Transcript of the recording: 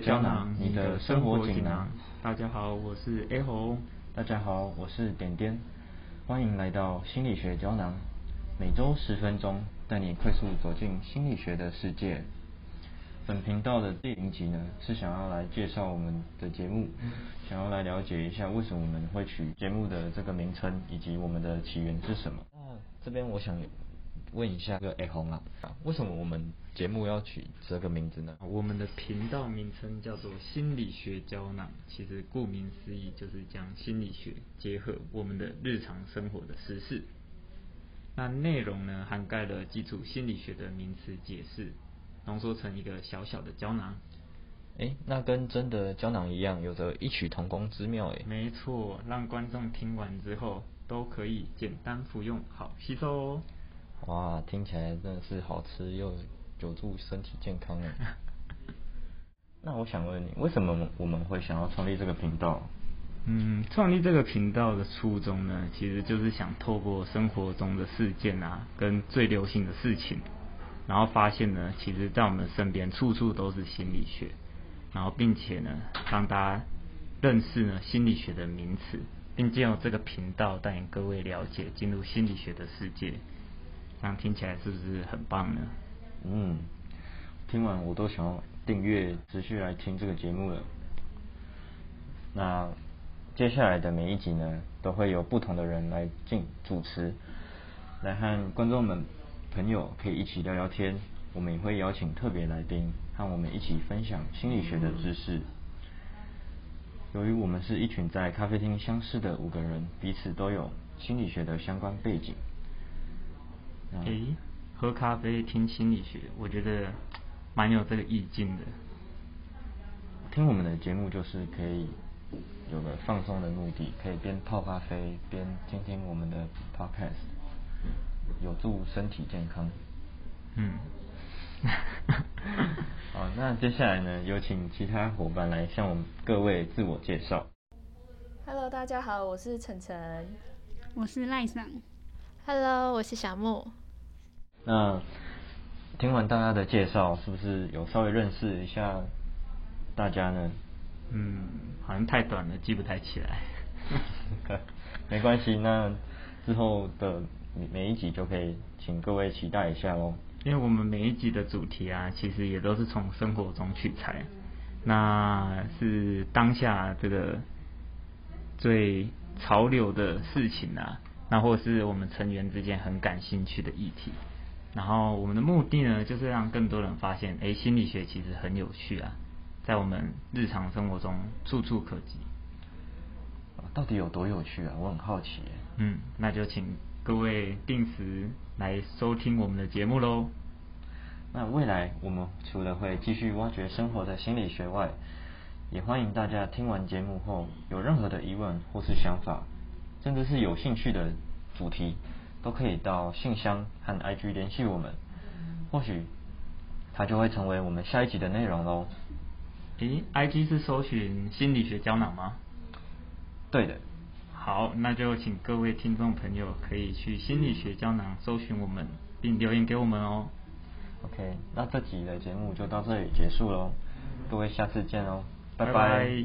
胶囊，你的生活锦囊。大家好，我是 A 红。大家好，我是点点。欢迎来到心理学胶囊，每周十分钟，带你快速走进心理学的世界。本频道的第零集呢，是想要来介绍我们的节目，想要来了解一下为什么我们会取节目的这个名称，以及我们的起源是什么。那这边我想问一下，个 A 红啊，为什么我们节目要取这个名字呢？我们的频道名称叫做心理学胶囊，其实顾名思义就是将心理学结合我们的日常生活的实事。那内容呢，涵盖了基础心理学的名词解释。浓缩成一个小小的胶囊，哎，那跟真的胶囊一样，有着异曲同工之妙哎。没错，让观众听完之后都可以简单服用，好吸收哦。哇，听起来真的是好吃又有助身体健康哎。那我想问你，为什么我们会想要创立这个频道？嗯，创立这个频道的初衷呢，其实就是想透过生活中的事件啊，跟最流行的事情。然后发现呢，其实，在我们身边处处都是心理学，然后并且呢，让大家认识呢心理学的名词，并借由这个频道带领各位了解进入心理学的世界，这样听起来是不是很棒呢？嗯，听完我都想要订阅，持续来听这个节目了。那接下来的每一集呢，都会有不同的人来进主持，来和观众们。朋友可以一起聊聊天，我们也会邀请特别来宾和我们一起分享心理学的知识。由于我们是一群在咖啡厅相识的五个人，彼此都有心理学的相关背景。诶，喝咖啡听心理学，我觉得蛮有这个意境的。听我们的节目就是可以有个放松的目的，可以边泡咖啡边听听我们的 podcast。有助身体健康。嗯。好，那接下来呢，有请其他伙伴来向我们各位自我介绍。Hello，大家好，我是晨晨，我是赖桑。Hello，我是小木。那听完大家的介绍，是不是有稍微认识一下大家呢？嗯，好像太短了，记不太起来。没关系，那之后的。每一集就可以请各位期待一下喽。因为我们每一集的主题啊，其实也都是从生活中取材，那是当下这个最潮流的事情啊，那或是我们成员之间很感兴趣的议题。然后我们的目的呢，就是让更多人发现，哎，心理学其实很有趣啊，在我们日常生活中处处可及。到底有多有趣啊？我很好奇。嗯，那就请。各位定时来收听我们的节目喽。那未来我们除了会继续挖掘生活的心理学外，也欢迎大家听完节目后有任何的疑问或是想法，甚至是有兴趣的主题，都可以到信箱和 IG 联系我们，或许它就会成为我们下一集的内容喽。诶，IG 是搜寻心理学胶囊吗？对的。好，那就请各位听众朋友可以去心理学胶囊搜寻我们，并留言给我们哦。OK，那这集的节目就到这里结束喽，各位下次见哦，拜拜。